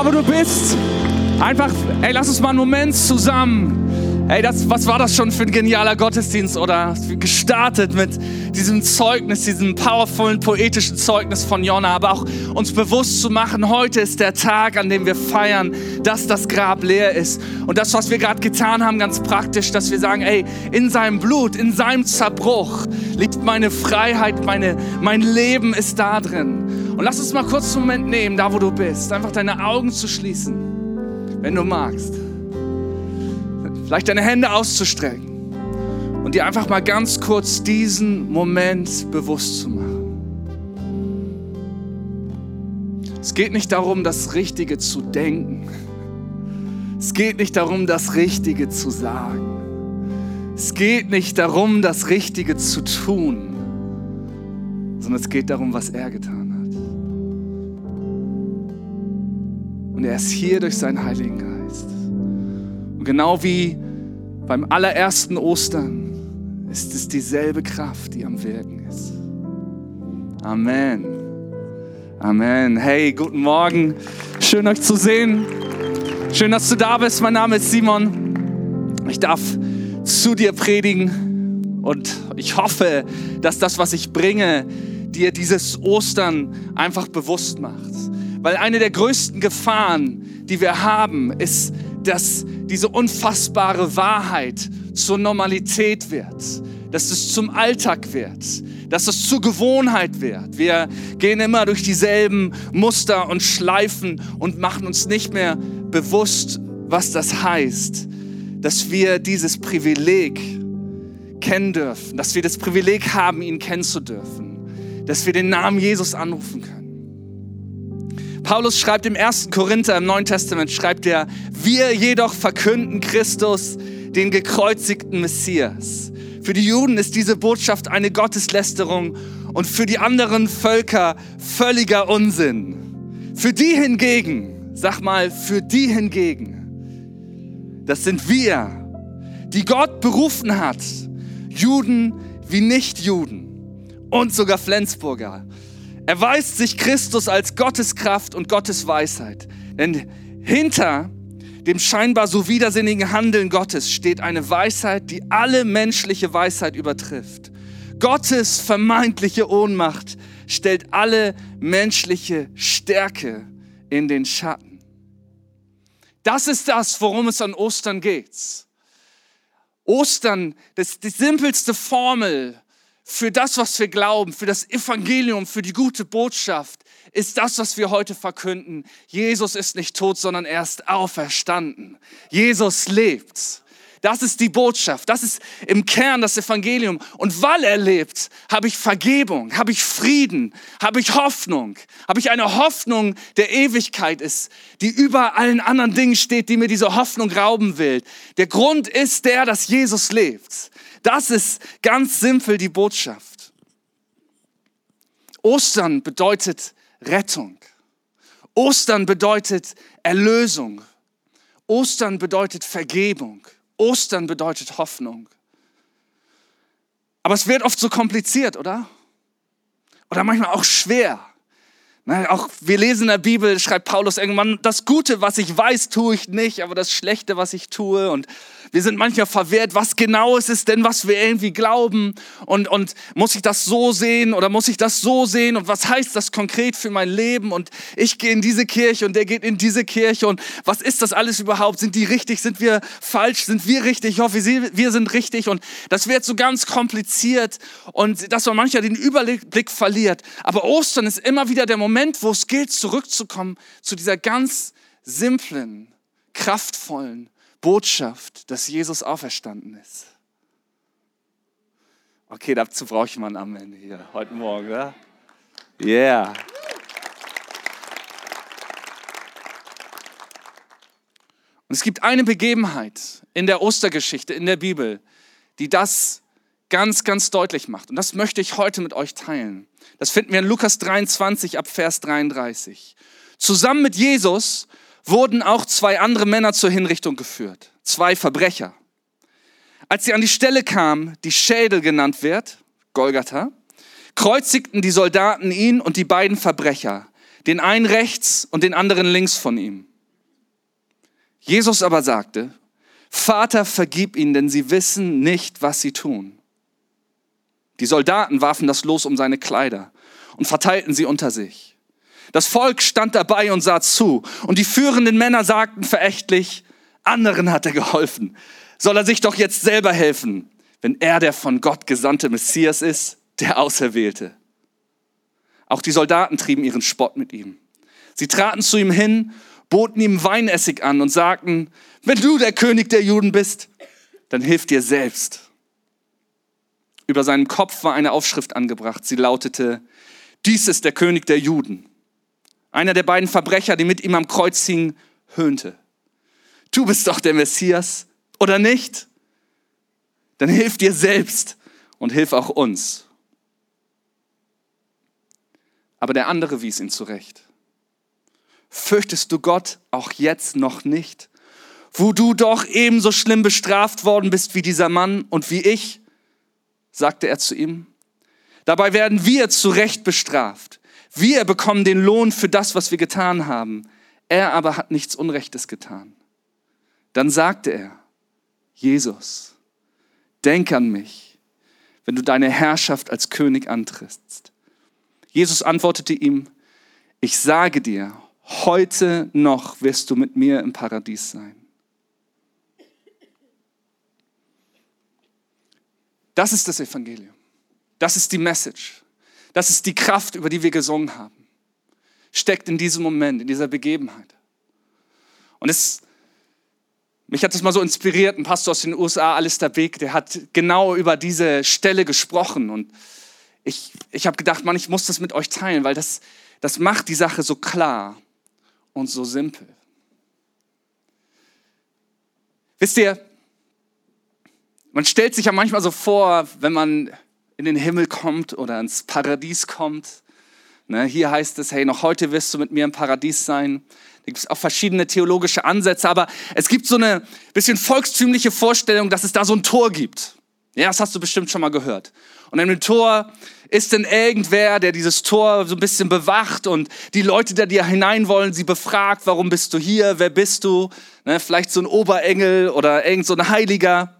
Da, wo du bist, einfach, ey, lass uns mal einen Moment zusammen Ey, das, was war das schon für ein genialer Gottesdienst oder gestartet mit diesem Zeugnis, diesem powervollen poetischen Zeugnis von Jonna, aber auch uns bewusst zu machen, heute ist der Tag, an dem wir feiern, dass das Grab leer ist. Und das, was wir gerade getan haben, ganz praktisch, dass wir sagen, ey, in seinem Blut, in seinem Zerbruch liegt meine Freiheit, meine, mein Leben ist da drin. Und lass uns mal kurz einen Moment nehmen, da wo du bist, einfach deine Augen zu schließen, wenn du magst vielleicht deine Hände auszustrecken und dir einfach mal ganz kurz diesen Moment bewusst zu machen. Es geht nicht darum, das Richtige zu denken. Es geht nicht darum, das Richtige zu sagen. Es geht nicht darum, das Richtige zu tun, sondern es geht darum, was er getan hat. Und er ist hier durch seinen Heiligen Geist. Und genau wie beim allerersten Ostern ist es dieselbe Kraft, die am Wirken ist. Amen. Amen. Hey, guten Morgen. Schön euch zu sehen. Schön, dass du da bist. Mein Name ist Simon. Ich darf zu dir predigen und ich hoffe, dass das, was ich bringe, dir dieses Ostern einfach bewusst macht. Weil eine der größten Gefahren, die wir haben, ist, dass diese unfassbare Wahrheit zur Normalität wird, dass es zum Alltag wird, dass es zur Gewohnheit wird. Wir gehen immer durch dieselben Muster und Schleifen und machen uns nicht mehr bewusst, was das heißt, dass wir dieses Privileg kennen dürfen, dass wir das Privileg haben, ihn kennen zu dürfen, dass wir den Namen Jesus anrufen können. Paulus schreibt im 1. Korinther im Neuen Testament, schreibt er, wir jedoch verkünden Christus, den gekreuzigten Messias. Für die Juden ist diese Botschaft eine Gotteslästerung und für die anderen Völker völliger Unsinn. Für die hingegen, sag mal, für die hingegen, das sind wir, die Gott berufen hat, Juden wie Nichtjuden und sogar Flensburger. Erweist sich Christus als Gottes Kraft und Gottes Weisheit. Denn hinter dem scheinbar so widersinnigen Handeln Gottes steht eine Weisheit, die alle menschliche Weisheit übertrifft. Gottes vermeintliche Ohnmacht stellt alle menschliche Stärke in den Schatten. Das ist das, worum es an Ostern geht. Ostern, das ist die simpelste Formel für das, was wir glauben, für das Evangelium, für die gute Botschaft, ist das, was wir heute verkünden. Jesus ist nicht tot, sondern er ist auferstanden. Jesus lebt. Das ist die Botschaft. Das ist im Kern das Evangelium. Und weil er lebt, habe ich Vergebung, habe ich Frieden, habe ich Hoffnung, habe ich eine Hoffnung der Ewigkeit ist, die über allen anderen Dingen steht, die mir diese Hoffnung rauben will. Der Grund ist der, dass Jesus lebt. Das ist ganz simpel die Botschaft. Ostern bedeutet Rettung. Ostern bedeutet Erlösung. Ostern bedeutet Vergebung. Ostern bedeutet Hoffnung. Aber es wird oft so kompliziert, oder? Oder manchmal auch schwer. Auch wir lesen in der Bibel, schreibt Paulus irgendwann, das Gute, was ich weiß, tue ich nicht, aber das Schlechte, was ich tue. Und wir sind manchmal verwehrt, was genau ist es denn, was wir irgendwie glauben? Und, und muss ich das so sehen oder muss ich das so sehen? Und was heißt das konkret für mein Leben? Und ich gehe in diese Kirche und der geht in diese Kirche. Und was ist das alles überhaupt? Sind die richtig? Sind wir falsch? Sind wir richtig? Ich hoffe, wir sind richtig. Und das wird so ganz kompliziert und dass man manchmal den Überblick verliert. Aber Ostern ist immer wieder der Moment, wo es gilt, zurückzukommen zu dieser ganz simplen, kraftvollen, Botschaft, dass Jesus auferstanden ist. Okay, dazu brauche ich mal ein Amen hier heute Morgen. Ja? Yeah. Und es gibt eine Begebenheit in der Ostergeschichte, in der Bibel, die das ganz, ganz deutlich macht. Und das möchte ich heute mit euch teilen. Das finden wir in Lukas 23 ab Vers 33. Zusammen mit Jesus wurden auch zwei andere Männer zur Hinrichtung geführt, zwei Verbrecher. Als sie an die Stelle kamen, die Schädel genannt wird, Golgatha, kreuzigten die Soldaten ihn und die beiden Verbrecher, den einen rechts und den anderen links von ihm. Jesus aber sagte, Vater, vergib ihnen, denn sie wissen nicht, was sie tun. Die Soldaten warfen das Los um seine Kleider und verteilten sie unter sich. Das Volk stand dabei und sah zu, und die führenden Männer sagten verächtlich, anderen hat er geholfen. Soll er sich doch jetzt selber helfen, wenn er der von Gott gesandte Messias ist, der Auserwählte. Auch die Soldaten trieben ihren Spott mit ihm. Sie traten zu ihm hin, boten ihm Weinessig an und sagten, wenn du der König der Juden bist, dann hilf dir selbst. Über seinem Kopf war eine Aufschrift angebracht. Sie lautete, dies ist der König der Juden. Einer der beiden Verbrecher, die mit ihm am Kreuz hingen, höhnte. Du bist doch der Messias, oder nicht? Dann hilf dir selbst und hilf auch uns. Aber der andere wies ihn zurecht. Fürchtest du Gott auch jetzt noch nicht, wo du doch ebenso schlimm bestraft worden bist wie dieser Mann und wie ich? Sagte er zu ihm. Dabei werden wir zu Recht bestraft. Wir bekommen den Lohn für das, was wir getan haben. Er aber hat nichts Unrechtes getan. Dann sagte er, Jesus, denk an mich, wenn du deine Herrschaft als König antrittst. Jesus antwortete ihm, ich sage dir, heute noch wirst du mit mir im Paradies sein. Das ist das Evangelium. Das ist die Message. Das ist die Kraft, über die wir gesungen haben. Steckt in diesem Moment, in dieser Begebenheit. Und es, mich hat das mal so inspiriert, ein Pastor aus den USA, Alistair Beck, der hat genau über diese Stelle gesprochen. Und ich, ich habe gedacht, Mann, ich muss das mit euch teilen, weil das, das macht die Sache so klar und so simpel. Wisst ihr, man stellt sich ja manchmal so vor, wenn man in den Himmel kommt oder ins Paradies kommt. Ne, hier heißt es, hey, noch heute wirst du mit mir im Paradies sein. Da gibt es auch verschiedene theologische Ansätze, aber es gibt so eine bisschen volkstümliche Vorstellung, dass es da so ein Tor gibt. Ja, das hast du bestimmt schon mal gehört. Und in dem Tor ist denn irgendwer, der dieses Tor so ein bisschen bewacht und die Leute, die da hinein wollen, sie befragt, warum bist du hier, wer bist du? Ne, vielleicht so ein Oberengel oder irgend so ein Heiliger.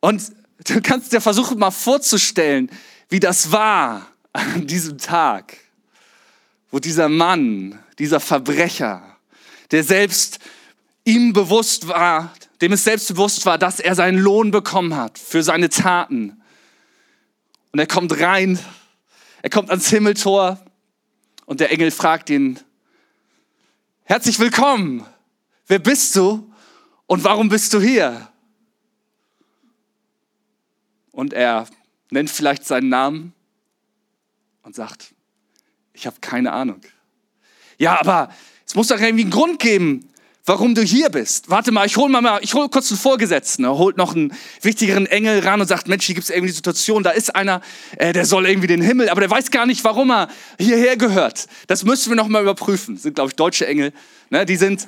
Und du kannst dir versuchen, mal vorzustellen, wie das war an diesem Tag, wo dieser Mann, dieser Verbrecher, der selbst ihm bewusst war, dem es selbst bewusst war, dass er seinen Lohn bekommen hat für seine Taten. Und er kommt rein, er kommt ans Himmeltor und der Engel fragt ihn, herzlich willkommen, wer bist du und warum bist du hier? Und er nennt vielleicht seinen Namen und sagt, ich habe keine Ahnung. Ja, aber es muss doch irgendwie einen Grund geben, warum du hier bist. Warte mal, ich hole mal, ich hole kurz einen Vorgesetzten. Er holt noch einen wichtigeren Engel ran und sagt, Mensch, hier gibt es irgendwie die Situation, da ist einer, äh, der soll irgendwie den Himmel, aber der weiß gar nicht, warum er hierher gehört. Das müssen wir noch mal überprüfen. Das sind, glaube ich, deutsche Engel. Ne? Die sind,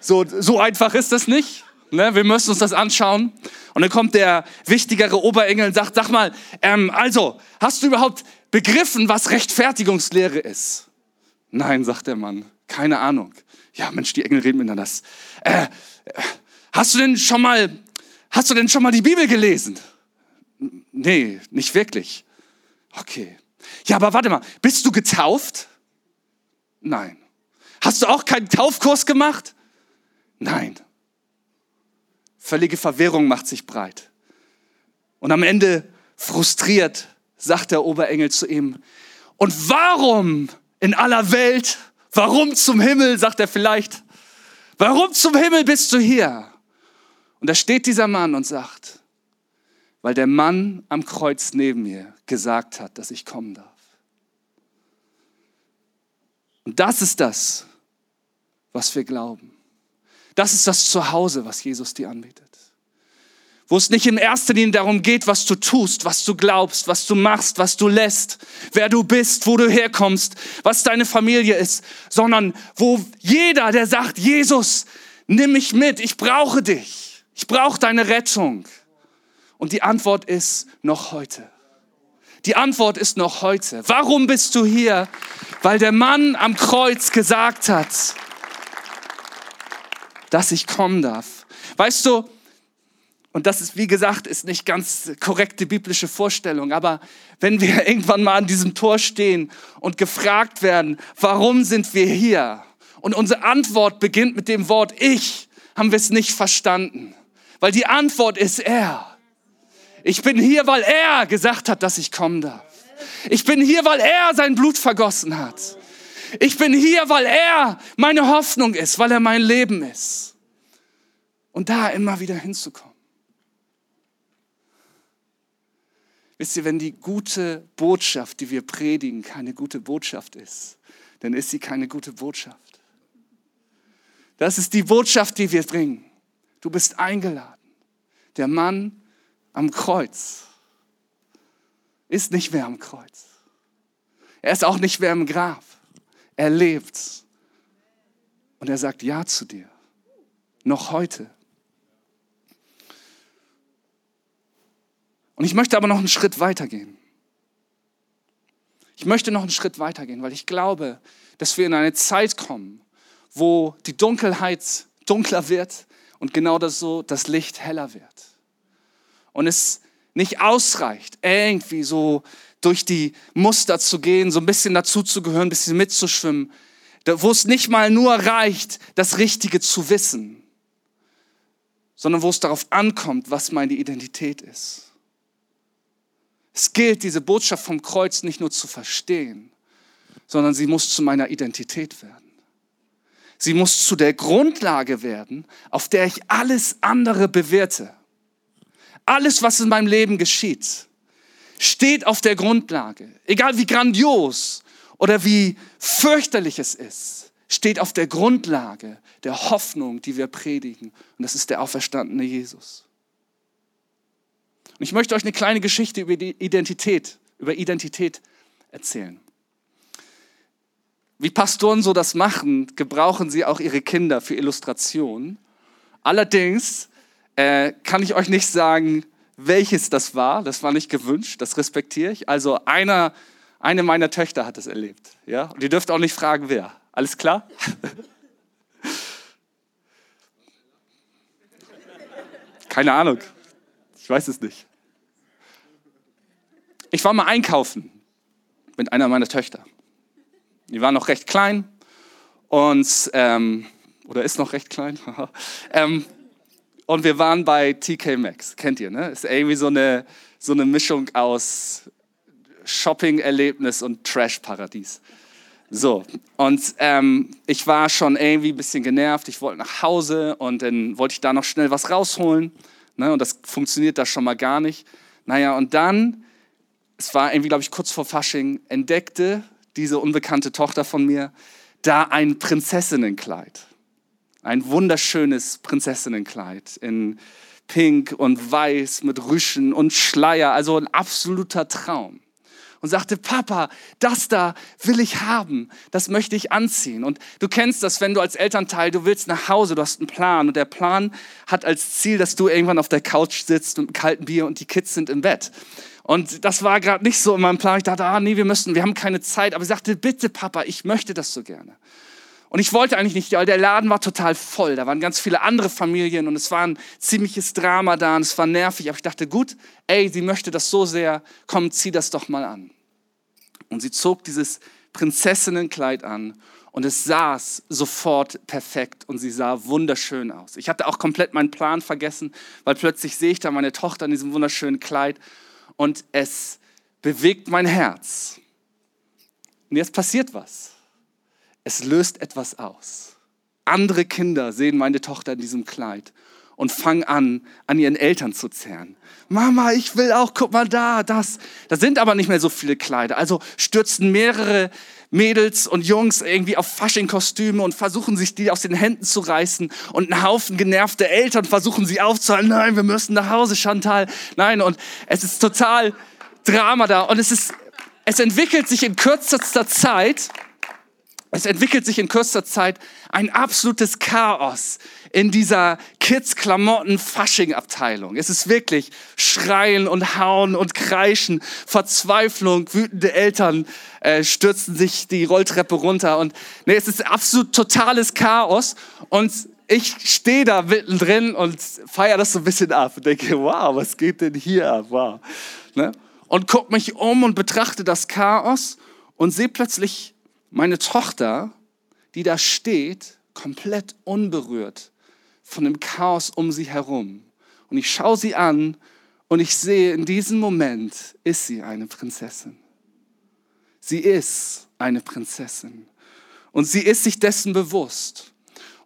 so, so einfach ist das nicht. Ne? Wir müssen uns das anschauen. Und dann kommt der wichtigere Oberengel und sagt, sag mal, ähm, also, hast du überhaupt begriffen, was Rechtfertigungslehre ist? Nein, sagt der Mann, keine Ahnung. Ja, Mensch, die Engel reden miteinander. Äh, äh, hast du denn schon mal, hast du denn schon mal die Bibel gelesen? Nee, nicht wirklich. Okay. Ja, aber warte mal, bist du getauft? Nein. Hast du auch keinen Taufkurs gemacht? Nein. Völlige Verwirrung macht sich breit. Und am Ende, frustriert, sagt der Oberengel zu ihm, und warum in aller Welt, warum zum Himmel, sagt er vielleicht, warum zum Himmel bist du hier? Und da steht dieser Mann und sagt, weil der Mann am Kreuz neben mir gesagt hat, dass ich kommen darf. Und das ist das, was wir glauben. Das ist das Zuhause, was Jesus dir anbietet. Wo es nicht in erster Linie darum geht, was du tust, was du glaubst, was du machst, was du lässt, wer du bist, wo du herkommst, was deine Familie ist, sondern wo jeder, der sagt, Jesus, nimm mich mit, ich brauche dich, ich brauche deine Rettung. Und die Antwort ist noch heute. Die Antwort ist noch heute. Warum bist du hier? Weil der Mann am Kreuz gesagt hat, dass ich kommen darf. Weißt du, und das ist, wie gesagt, ist nicht ganz korrekte biblische Vorstellung, aber wenn wir irgendwann mal an diesem Tor stehen und gefragt werden, warum sind wir hier? Und unsere Antwort beginnt mit dem Wort ich, haben wir es nicht verstanden. Weil die Antwort ist er. Ich bin hier, weil er gesagt hat, dass ich kommen darf. Ich bin hier, weil er sein Blut vergossen hat. Ich bin hier, weil er meine Hoffnung ist, weil er mein Leben ist. Und da immer wieder hinzukommen. Wisst ihr, wenn die gute Botschaft, die wir predigen, keine gute Botschaft ist, dann ist sie keine gute Botschaft. Das ist die Botschaft, die wir bringen. Du bist eingeladen. Der Mann am Kreuz ist nicht mehr am Kreuz. Er ist auch nicht mehr im Grab. Er lebt. Und er sagt Ja zu dir. Noch heute. Und ich möchte aber noch einen Schritt weitergehen. Ich möchte noch einen Schritt weitergehen, weil ich glaube, dass wir in eine Zeit kommen, wo die Dunkelheit dunkler wird und genau das so das Licht heller wird. Und es nicht ausreicht, irgendwie so durch die Muster zu gehen, so ein bisschen dazuzugehören, ein bisschen mitzuschwimmen, wo es nicht mal nur reicht, das Richtige zu wissen, sondern wo es darauf ankommt, was meine Identität ist. Es gilt, diese Botschaft vom Kreuz nicht nur zu verstehen, sondern sie muss zu meiner Identität werden. Sie muss zu der Grundlage werden, auf der ich alles andere bewerte. Alles, was in meinem Leben geschieht, steht auf der Grundlage. Egal wie grandios oder wie fürchterlich es ist, steht auf der Grundlage der Hoffnung, die wir predigen. Und das ist der auferstandene Jesus. Und ich möchte euch eine kleine Geschichte über Identität, über Identität erzählen. Wie Pastoren so das machen, gebrauchen sie auch ihre Kinder für Illustrationen. Allerdings äh, kann ich euch nicht sagen, welches das war. Das war nicht gewünscht, das respektiere ich. Also einer, eine meiner Töchter hat es erlebt. Ja? Und ihr dürft auch nicht fragen, wer. Alles klar? Keine Ahnung. Ich weiß es nicht. Ich war mal einkaufen mit einer meiner Töchter. Die war noch recht klein und ähm, oder ist noch recht klein. ähm, und wir waren bei TK Maxx, kennt ihr, ne? Ist irgendwie so eine so eine Mischung aus Shopping-Erlebnis und Trash-Paradies. So, und ähm, ich war schon irgendwie ein bisschen genervt. Ich wollte nach Hause und dann wollte ich da noch schnell was rausholen. Ne? Und das funktioniert da schon mal gar nicht. Naja, und dann es war irgendwie, glaube ich, kurz vor Fasching, entdeckte diese unbekannte Tochter von mir da ein Prinzessinnenkleid. Ein wunderschönes Prinzessinnenkleid in Pink und Weiß mit Rüschen und Schleier, also ein absoluter Traum. Und sagte, Papa, das da will ich haben, das möchte ich anziehen. Und du kennst das, wenn du als Elternteil, du willst nach Hause, du hast einen Plan und der Plan hat als Ziel, dass du irgendwann auf der Couch sitzt mit einem kalten Bier und die Kids sind im Bett. Und das war gerade nicht so in meinem Plan. Ich dachte, ah, nee, wir müssen, wir haben keine Zeit. Aber ich sagte, bitte, Papa, ich möchte das so gerne. Und ich wollte eigentlich nicht, weil der Laden war total voll. Da waren ganz viele andere Familien und es war ein ziemliches Drama da und es war nervig. Aber ich dachte, gut, ey, sie möchte das so sehr, komm, zieh das doch mal an. Und sie zog dieses Prinzessinnenkleid an und es saß sofort perfekt und sie sah wunderschön aus. Ich hatte auch komplett meinen Plan vergessen, weil plötzlich sehe ich da meine Tochter in diesem wunderschönen Kleid und es bewegt mein Herz. Und jetzt passiert was. Es löst etwas aus. Andere Kinder sehen meine Tochter in diesem Kleid und fangen an, an ihren Eltern zu zerren. Mama, ich will auch, guck mal da, das. Da sind aber nicht mehr so viele Kleider. Also stürzen mehrere Mädels und Jungs irgendwie auf Fasching-Kostüme und versuchen sich die aus den Händen zu reißen und ein Haufen genervte Eltern versuchen sie aufzuhalten. Nein, wir müssen nach Hause, Chantal. Nein, und es ist total Drama da und es ist, es entwickelt sich in kürzester Zeit, es entwickelt sich in kürzester Zeit ein absolutes Chaos in dieser Kids-Klamotten-Fasching-Abteilung. Es ist wirklich Schreien und Hauen und Kreischen, Verzweiflung, wütende Eltern äh, stürzen sich die Rolltreppe runter und nee, es ist absolut totales Chaos und ich stehe da mittendrin und feiere das so ein bisschen ab und denke, wow, was geht denn hier ab? Wow. Ne? Und gucke mich um und betrachte das Chaos und sehe plötzlich meine Tochter, die da steht, komplett unberührt von dem Chaos um sie herum. Und ich schaue sie an und ich sehe, in diesem Moment ist sie eine Prinzessin. Sie ist eine Prinzessin. Und sie ist sich dessen bewusst.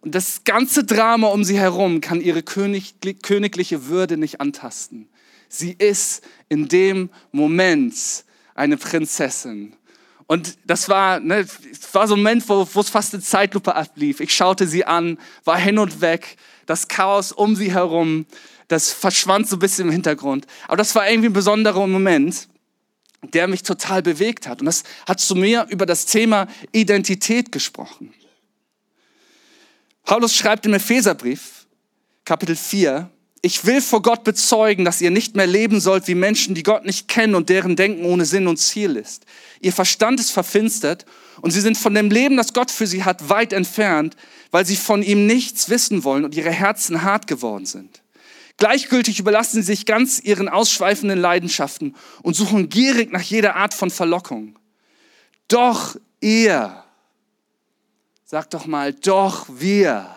Und das ganze Drama um sie herum kann ihre königliche Würde nicht antasten. Sie ist in dem Moment eine Prinzessin. Und das war, ne, das war so ein Moment, wo, wo es fast eine Zeitlupe ablief. Ich schaute sie an, war hin und weg, das Chaos um sie herum, das verschwand so ein bisschen im Hintergrund. Aber das war irgendwie ein besonderer Moment, der mich total bewegt hat. Und das hat zu mir über das Thema Identität gesprochen. Paulus schreibt im Epheserbrief, Kapitel 4, ich will vor Gott bezeugen, dass ihr nicht mehr leben sollt wie Menschen, die Gott nicht kennen und deren Denken ohne Sinn und Ziel ist. Ihr Verstand ist verfinstert und sie sind von dem Leben, das Gott für sie hat, weit entfernt, weil sie von ihm nichts wissen wollen und ihre Herzen hart geworden sind. Gleichgültig überlassen sie sich ganz ihren ausschweifenden Leidenschaften und suchen gierig nach jeder Art von Verlockung. Doch ihr, sag doch mal, doch wir,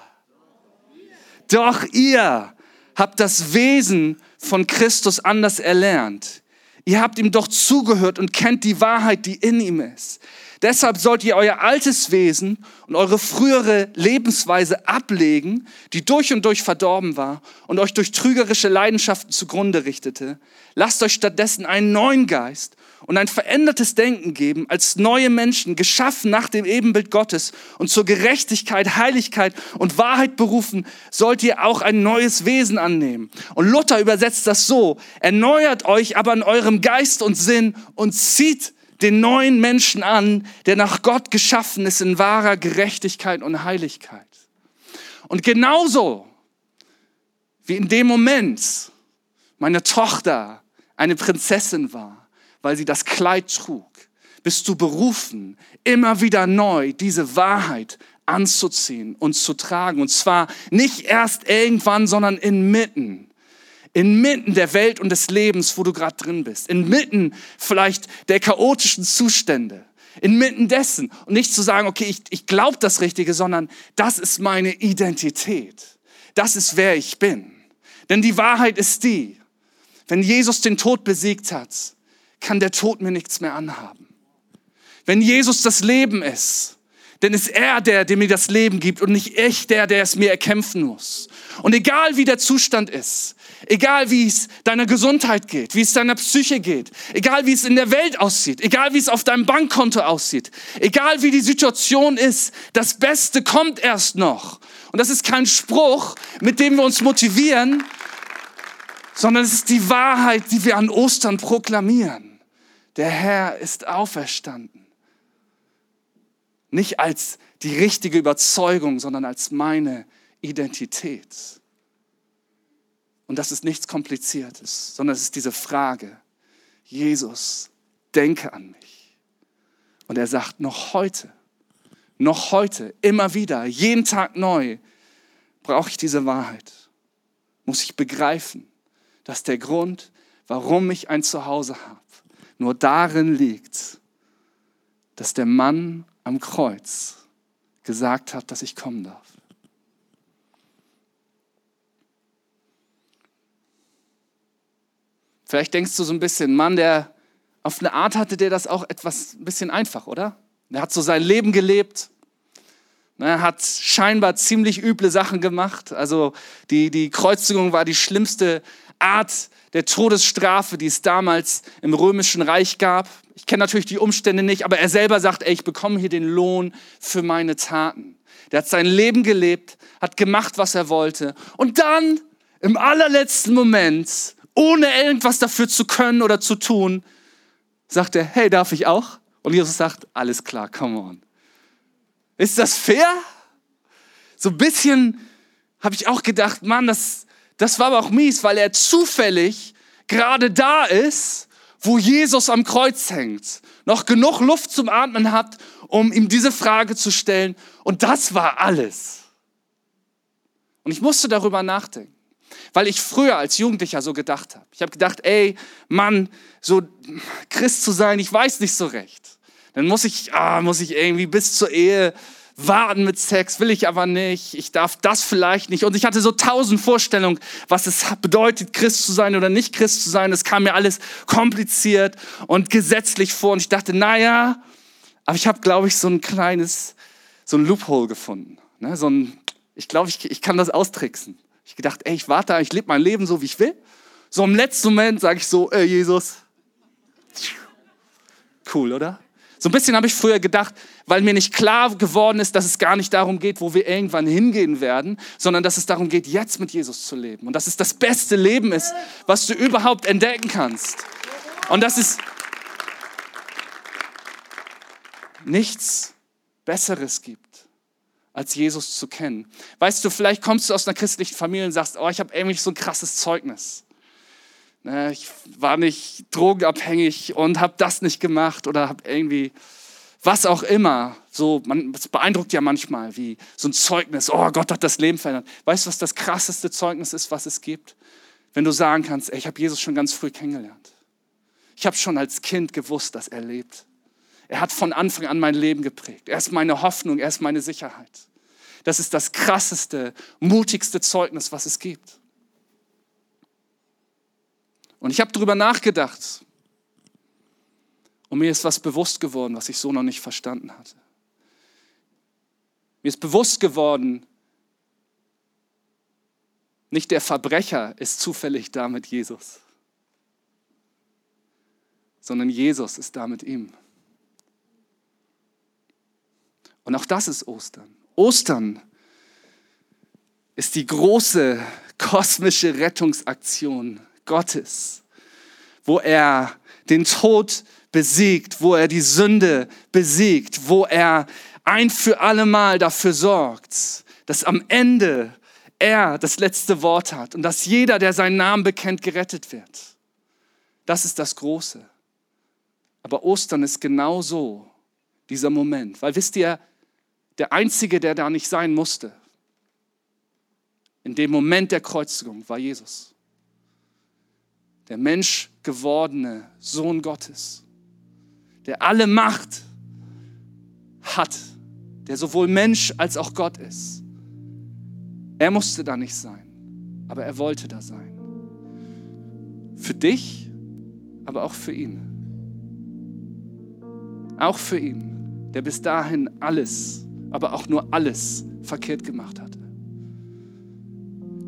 doch ihr habt das Wesen von Christus anders erlernt. Ihr habt ihm doch zugehört und kennt die Wahrheit, die in ihm ist. Deshalb sollt ihr euer altes Wesen und eure frühere Lebensweise ablegen, die durch und durch verdorben war und euch durch trügerische Leidenschaften zugrunde richtete. Lasst euch stattdessen einen neuen Geist und ein verändertes Denken geben, als neue Menschen, geschaffen nach dem Ebenbild Gottes und zur Gerechtigkeit, Heiligkeit und Wahrheit berufen, sollt ihr auch ein neues Wesen annehmen. Und Luther übersetzt das so, erneuert euch aber in eurem Geist und Sinn und zieht den neuen Menschen an, der nach Gott geschaffen ist in wahrer Gerechtigkeit und Heiligkeit. Und genauso wie in dem Moment meine Tochter eine Prinzessin war, weil sie das Kleid trug, bist du berufen, immer wieder neu diese Wahrheit anzuziehen und zu tragen. Und zwar nicht erst irgendwann, sondern inmitten. Inmitten der Welt und des Lebens, wo du gerade drin bist. Inmitten vielleicht der chaotischen Zustände. Inmitten dessen. Und nicht zu sagen, okay, ich, ich glaube das Richtige, sondern das ist meine Identität. Das ist wer ich bin. Denn die Wahrheit ist die, wenn Jesus den Tod besiegt hat, kann der Tod mir nichts mehr anhaben. Wenn Jesus das Leben ist, dann ist er der, der mir das Leben gibt und nicht ich der, der es mir erkämpfen muss. Und egal wie der Zustand ist, egal wie es deiner Gesundheit geht, wie es deiner Psyche geht, egal wie es in der Welt aussieht, egal wie es auf deinem Bankkonto aussieht, egal wie die Situation ist, das Beste kommt erst noch. Und das ist kein Spruch, mit dem wir uns motivieren, sondern es ist die Wahrheit, die wir an Ostern proklamieren. Der Herr ist auferstanden. Nicht als die richtige Überzeugung, sondern als meine Identität. Und das ist nichts Kompliziertes, sondern es ist diese Frage, Jesus, denke an mich. Und er sagt, noch heute, noch heute, immer wieder, jeden Tag neu, brauche ich diese Wahrheit. Muss ich begreifen, dass der Grund, warum ich ein Zuhause habe, nur darin liegt, dass der Mann am Kreuz gesagt hat, dass ich kommen darf. Vielleicht denkst du so ein bisschen, Mann, der auf eine Art hatte der das auch etwas ein bisschen einfach, oder? Der hat so sein Leben gelebt, ne, hat scheinbar ziemlich üble Sachen gemacht. Also die, die Kreuzigung war die schlimmste Art der Todesstrafe, die es damals im römischen Reich gab. Ich kenne natürlich die Umstände nicht, aber er selber sagt, ey, ich bekomme hier den Lohn für meine Taten. Der hat sein Leben gelebt, hat gemacht, was er wollte. Und dann, im allerletzten Moment, ohne irgendwas dafür zu können oder zu tun, sagt er, hey, darf ich auch? Und Jesus sagt, alles klar, come on. Ist das fair? So ein bisschen habe ich auch gedacht, Mann, das, das war aber auch mies, weil er zufällig gerade da ist, wo Jesus am Kreuz hängt, noch genug Luft zum Atmen hat, um ihm diese Frage zu stellen. Und das war alles. Und ich musste darüber nachdenken, weil ich früher als Jugendlicher so gedacht habe. Ich habe gedacht, ey, Mann, so Christ zu sein, ich weiß nicht so recht. Dann muss ich, ah, muss ich irgendwie bis zur Ehe warten mit Sex, will ich aber nicht. Ich darf das vielleicht nicht. Und ich hatte so tausend Vorstellungen, was es bedeutet, Christ zu sein oder nicht Christ zu sein. Es kam mir alles kompliziert und gesetzlich vor. Und ich dachte, naja, aber ich habe, glaube ich, so ein kleines, so ein Loophole gefunden. Ne? So ein, ich glaube, ich, ich kann das austricksen. Ich gedacht, ey, ich warte, ich lebe mein Leben so, wie ich will. So im letzten Moment sage ich so, ey, Jesus. Cool, oder? So ein bisschen habe ich früher gedacht, weil mir nicht klar geworden ist, dass es gar nicht darum geht, wo wir irgendwann hingehen werden, sondern dass es darum geht, jetzt mit Jesus zu leben. Und dass es das beste Leben ist, was du überhaupt entdecken kannst. Und dass es nichts Besseres gibt, als Jesus zu kennen. Weißt du, vielleicht kommst du aus einer christlichen Familie und sagst, oh, ich habe irgendwie so ein krasses Zeugnis. Ne, ich war nicht drogenabhängig und habe das nicht gemacht oder habe irgendwie was auch immer. So, man, es beeindruckt ja manchmal, wie so ein Zeugnis. Oh, Gott hat das Leben verändert. Weißt du, was das krasseste Zeugnis ist, was es gibt? Wenn du sagen kannst, ey, ich habe Jesus schon ganz früh kennengelernt. Ich habe schon als Kind gewusst, dass er lebt. Er hat von Anfang an mein Leben geprägt. Er ist meine Hoffnung, er ist meine Sicherheit. Das ist das krasseste, mutigste Zeugnis, was es gibt. Und ich habe darüber nachgedacht. Und mir ist was bewusst geworden, was ich so noch nicht verstanden hatte. Mir ist bewusst geworden, nicht der Verbrecher ist zufällig da mit Jesus, sondern Jesus ist da mit ihm. Und auch das ist Ostern. Ostern ist die große kosmische Rettungsaktion Gottes, wo er den Tod besiegt, wo er die Sünde besiegt, wo er ein für alle Mal dafür sorgt, dass am Ende er das letzte Wort hat und dass jeder, der seinen Namen bekennt, gerettet wird. Das ist das Große. Aber Ostern ist genauso dieser Moment, weil wisst ihr, der Einzige, der da nicht sein musste, in dem Moment der Kreuzigung war Jesus der Mensch gewordene Sohn Gottes, der alle Macht hat, der sowohl Mensch als auch Gott ist. Er musste da nicht sein, aber er wollte da sein. Für dich, aber auch für ihn. Auch für ihn, der bis dahin alles, aber auch nur alles verkehrt gemacht hatte.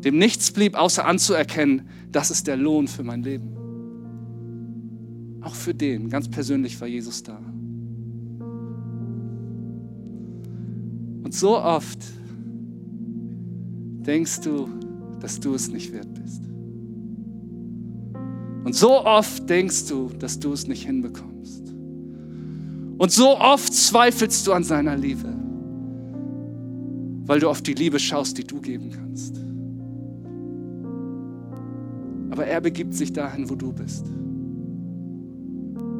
Dem nichts blieb, außer anzuerkennen, das ist der Lohn für mein Leben. Auch für den, ganz persönlich war Jesus da. Und so oft denkst du, dass du es nicht wert bist. Und so oft denkst du, dass du es nicht hinbekommst. Und so oft zweifelst du an seiner Liebe, weil du auf die Liebe schaust, die du geben kannst aber er begibt sich dahin, wo du bist.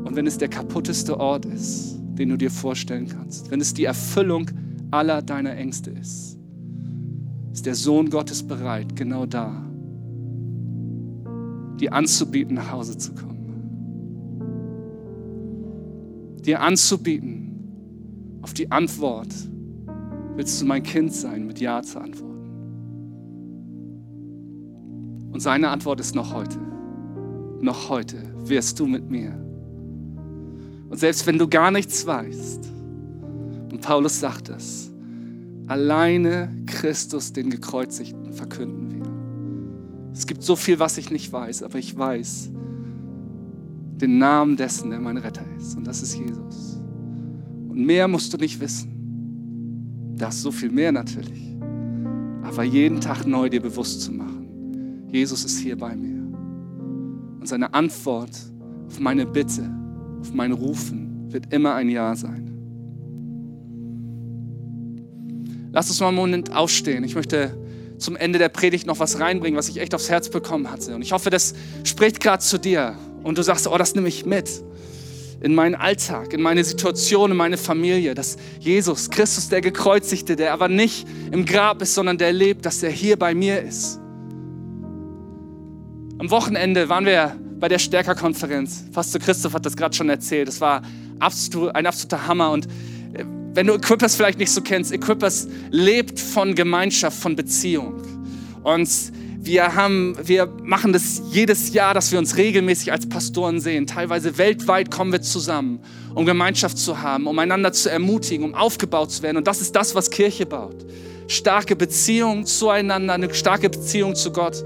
Und wenn es der kaputteste Ort ist, den du dir vorstellen kannst, wenn es die Erfüllung aller deiner Ängste ist, ist der Sohn Gottes bereit, genau da, dir anzubieten, nach Hause zu kommen. Dir anzubieten auf die Antwort, willst du mein Kind sein, mit Ja zu antworten. Und seine Antwort ist noch heute. Noch heute wirst du mit mir. Und selbst wenn du gar nichts weißt, und Paulus sagt es, alleine Christus, den Gekreuzigten, verkünden wir. Es gibt so viel, was ich nicht weiß, aber ich weiß den Namen dessen, der mein Retter ist. Und das ist Jesus. Und mehr musst du nicht wissen. Das so viel mehr natürlich. Aber jeden Tag neu dir bewusst zu machen Jesus ist hier bei mir. Und seine Antwort auf meine Bitte, auf mein Rufen wird immer ein Ja sein. Lass uns mal einen Moment aufstehen. Ich möchte zum Ende der Predigt noch was reinbringen, was ich echt aufs Herz bekommen hatte. Und ich hoffe, das spricht gerade zu dir und du sagst, oh, das nehme ich mit. in meinen Alltag, in meine Situation, in meine Familie, dass Jesus, Christus, der gekreuzigte, der aber nicht im Grab ist, sondern der lebt, dass er hier bei mir ist. Am Wochenende waren wir bei der Stärkerkonferenz. Pastor Christoph hat das gerade schon erzählt. Das war absolut, ein absoluter Hammer. Und äh, wenn du Equippers vielleicht nicht so kennst, Equippers lebt von Gemeinschaft, von Beziehung. Und wir, haben, wir machen das jedes Jahr, dass wir uns regelmäßig als Pastoren sehen. Teilweise weltweit kommen wir zusammen, um Gemeinschaft zu haben, um einander zu ermutigen, um aufgebaut zu werden. Und das ist das, was Kirche baut. Starke Beziehung zueinander, eine starke Beziehung zu Gott.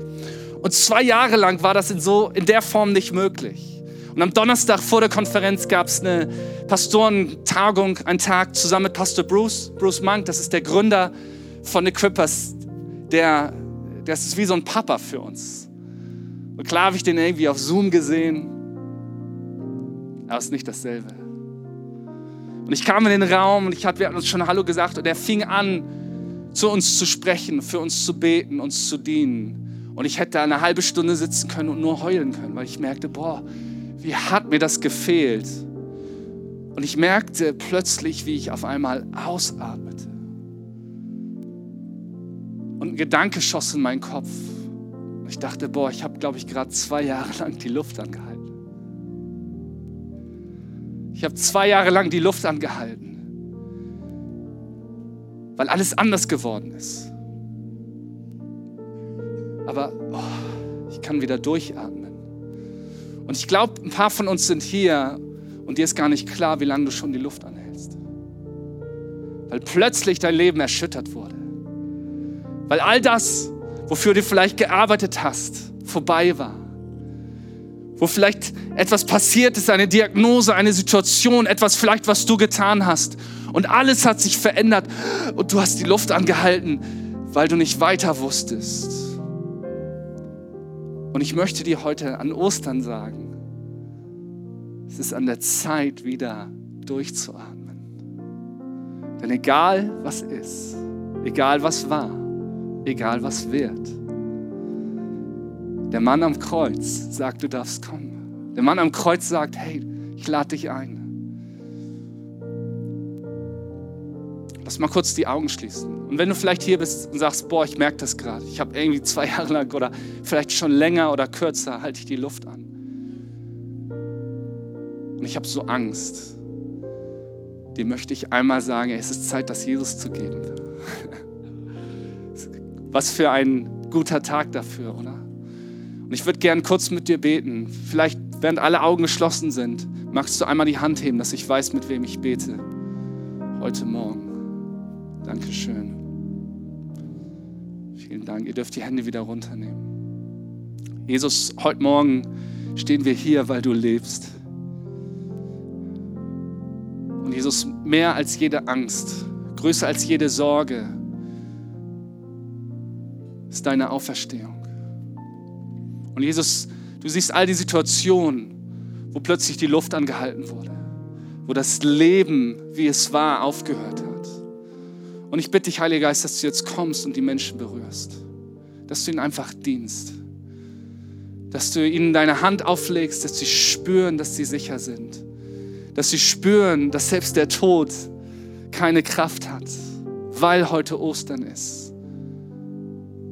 Und zwei Jahre lang war das in, so, in der Form nicht möglich. Und am Donnerstag vor der Konferenz gab es eine Pastorentagung, einen Tag zusammen mit Pastor Bruce, Bruce Monk, das ist der Gründer von Equippers, der, das ist wie so ein Papa für uns. Und klar habe ich den irgendwie auf Zoom gesehen, aber es ist nicht dasselbe. Und ich kam in den Raum und ich hatte, wir hatten uns schon Hallo gesagt und er fing an, zu uns zu sprechen, für uns zu beten, uns zu dienen. Und ich hätte eine halbe Stunde sitzen können und nur heulen können, weil ich merkte, boah, wie hat mir das gefehlt. Und ich merkte plötzlich, wie ich auf einmal ausatmete. Und ein Gedanke schoss in meinen Kopf. Ich dachte, boah, ich habe, glaube ich, gerade zwei Jahre lang die Luft angehalten. Ich habe zwei Jahre lang die Luft angehalten, weil alles anders geworden ist. Aber oh, ich kann wieder durchatmen. Und ich glaube, ein paar von uns sind hier und dir ist gar nicht klar, wie lange du schon die Luft anhältst. Weil plötzlich dein Leben erschüttert wurde. Weil all das, wofür du vielleicht gearbeitet hast, vorbei war. Wo vielleicht etwas passiert ist, eine Diagnose, eine Situation, etwas vielleicht, was du getan hast. Und alles hat sich verändert und du hast die Luft angehalten, weil du nicht weiter wusstest. Und ich möchte dir heute an Ostern sagen, es ist an der Zeit, wieder durchzuatmen. Denn egal was ist, egal was war, egal was wird, der Mann am Kreuz sagt, du darfst kommen. Der Mann am Kreuz sagt, hey, ich lade dich ein. Lass mal kurz die Augen schließen. Und wenn du vielleicht hier bist und sagst, boah, ich merke das gerade, ich habe irgendwie zwei Jahre lang oder vielleicht schon länger oder kürzer, halte ich die Luft an. Und ich habe so Angst. Dem möchte ich einmal sagen, es ist Zeit, das Jesus zu geben. Was für ein guter Tag dafür, oder? Und ich würde gern kurz mit dir beten. Vielleicht, während alle Augen geschlossen sind, magst du einmal die Hand heben, dass ich weiß, mit wem ich bete. Heute Morgen. Dankeschön. Vielen Dank. Ihr dürft die Hände wieder runternehmen. Jesus, heute Morgen stehen wir hier, weil du lebst. Und Jesus, mehr als jede Angst, größer als jede Sorge, ist deine Auferstehung. Und Jesus, du siehst all die Situationen, wo plötzlich die Luft angehalten wurde, wo das Leben, wie es war, aufgehört. Und ich bitte dich, Heiliger Geist, dass du jetzt kommst und die Menschen berührst. Dass du ihnen einfach dienst. Dass du ihnen deine Hand auflegst, dass sie spüren, dass sie sicher sind. Dass sie spüren, dass selbst der Tod keine Kraft hat, weil heute Ostern ist.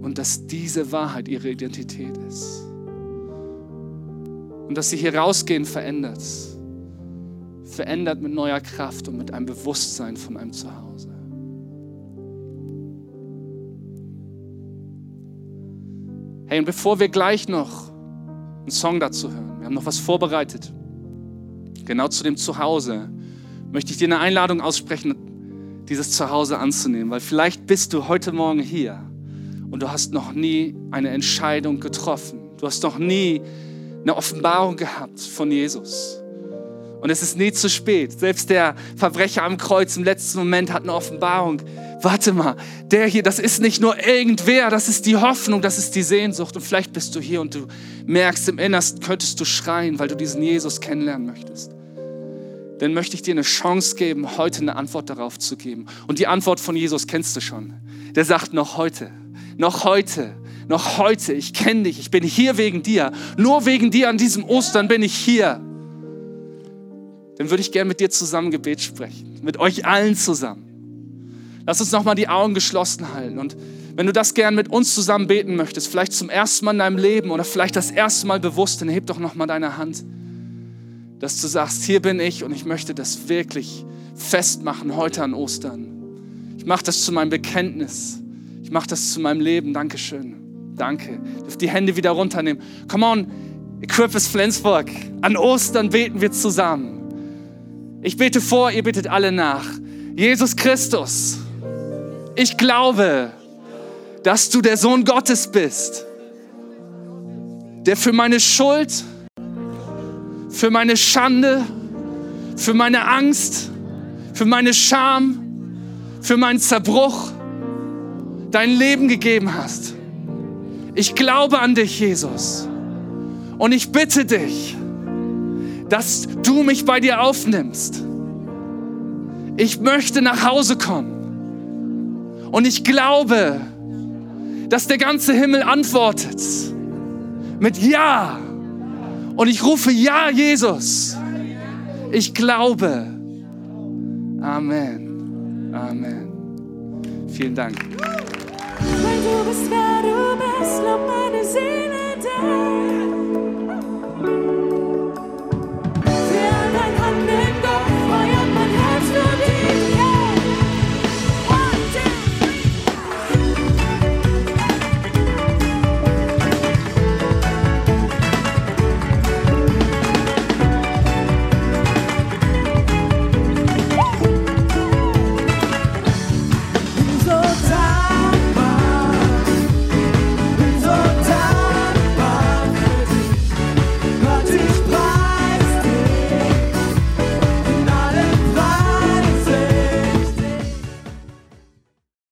Und dass diese Wahrheit ihre Identität ist. Und dass sie hier rausgehen verändert. Verändert mit neuer Kraft und mit einem Bewusstsein von einem Zuhause. Hey, und bevor wir gleich noch einen Song dazu hören, wir haben noch was vorbereitet, genau zu dem Zuhause, möchte ich dir eine Einladung aussprechen, dieses Zuhause anzunehmen, weil vielleicht bist du heute Morgen hier und du hast noch nie eine Entscheidung getroffen. Du hast noch nie eine Offenbarung gehabt von Jesus. Und es ist nie zu spät. Selbst der Verbrecher am Kreuz im letzten Moment hat eine Offenbarung. Warte mal, der hier, das ist nicht nur irgendwer, das ist die Hoffnung, das ist die Sehnsucht. Und vielleicht bist du hier und du merkst im Innersten, könntest du schreien, weil du diesen Jesus kennenlernen möchtest. Dann möchte ich dir eine Chance geben, heute eine Antwort darauf zu geben. Und die Antwort von Jesus kennst du schon. Der sagt noch heute, noch heute, noch heute, ich kenne dich, ich bin hier wegen dir. Nur wegen dir an diesem Ostern bin ich hier. Dann würde ich gerne mit dir zusammen Gebet sprechen. Mit euch allen zusammen. Lass uns nochmal die Augen geschlossen halten. Und wenn du das gern mit uns zusammen beten möchtest, vielleicht zum ersten Mal in deinem Leben oder vielleicht das erste Mal bewusst, dann heb doch nochmal deine Hand, dass du sagst, hier bin ich und ich möchte das wirklich festmachen heute an Ostern. Ich mache das zu meinem Bekenntnis. Ich mache das zu meinem Leben. Dankeschön. Danke. Dürft die Hände wieder runternehmen. Come on, Equipus Flensburg. An Ostern beten wir zusammen. Ich bete vor, ihr betet alle nach. Jesus Christus, ich glaube, dass du der Sohn Gottes bist, der für meine Schuld, für meine Schande, für meine Angst, für meine Scham, für meinen Zerbruch, dein Leben gegeben hast. Ich glaube an dich, Jesus. Und ich bitte dich, dass du mich bei dir aufnimmst. Ich möchte nach Hause kommen. Und ich glaube, dass der ganze Himmel antwortet mit Ja. Und ich rufe Ja, Jesus. Ich glaube. Amen. Amen. Vielen Dank. Weil du bist, wer du bist, lob meine Seele dir.